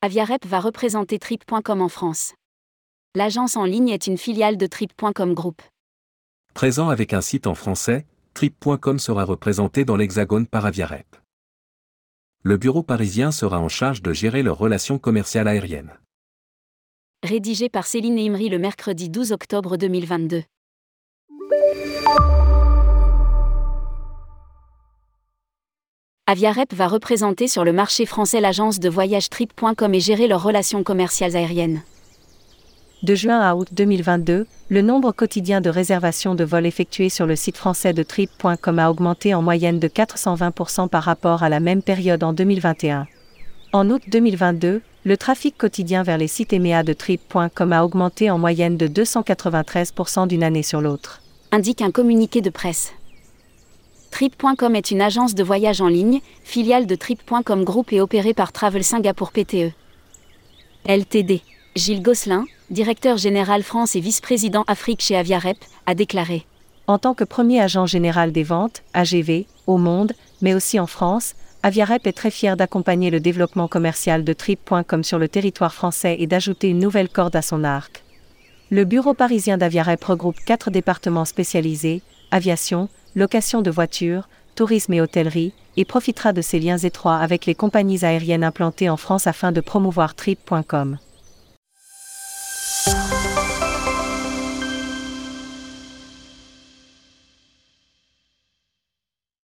Aviarep va représenter Trip.com en France. L'agence en ligne est une filiale de Trip.com Group. Présent avec un site en français, Trip.com sera représenté dans l'Hexagone par Aviarep. Le bureau parisien sera en charge de gérer leurs relations commerciales aériennes. Rédigé par Céline Imri le mercredi 12 octobre 2022. Aviarep va représenter sur le marché français l'agence de voyage Trip.com et gérer leurs relations commerciales aériennes. De juin à août 2022, le nombre quotidien de réservations de vols effectuées sur le site français de Trip.com a augmenté en moyenne de 420% par rapport à la même période en 2021. En août 2022, le trafic quotidien vers les sites EMEA de Trip.com a augmenté en moyenne de 293% d'une année sur l'autre. Indique un communiqué de presse. Trip.com est une agence de voyage en ligne, filiale de Trip.com Group et opérée par Travel Singapour PTE. LTD. Gilles Gosselin, directeur général France et vice-président Afrique chez Aviarep, a déclaré. En tant que premier agent général des ventes, AGV, au monde, mais aussi en France, Aviarep est très fier d'accompagner le développement commercial de Trip.com sur le territoire français et d'ajouter une nouvelle corde à son arc. Le bureau parisien d'Aviarep regroupe quatre départements spécialisés aviation, location de voitures, tourisme et hôtellerie, et profitera de ses liens étroits avec les compagnies aériennes implantées en France afin de promouvoir Trip.com.